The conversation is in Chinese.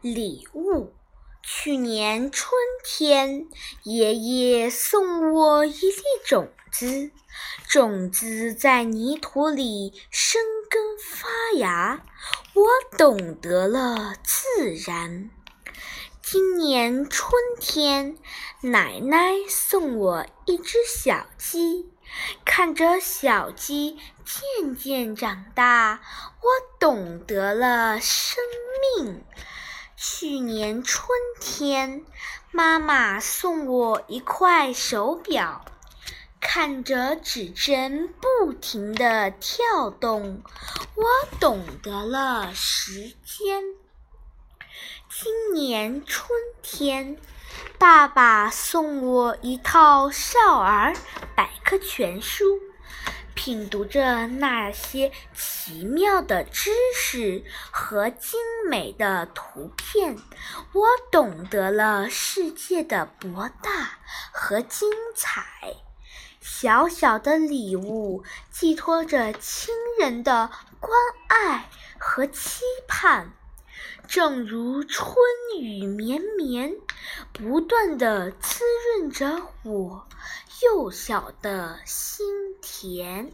礼物。去年春天，爷爷送我一粒种子，种子在泥土里生根发芽，我懂得了自然。今年春天，奶奶送我一只小鸡，看着小鸡渐渐长大，我懂得了生命。去年春天，妈妈送我一块手表，看着指针不停地跳动，我懂得了时间。今年春天，爸爸送我一套少儿百科全书，品读着那些奇妙的知识和精美的图片，我懂得了世界的博大和精彩。小小的礼物，寄托着亲人的关爱和期盼。正如春雨绵绵，不断的滋润着我幼小的心甜。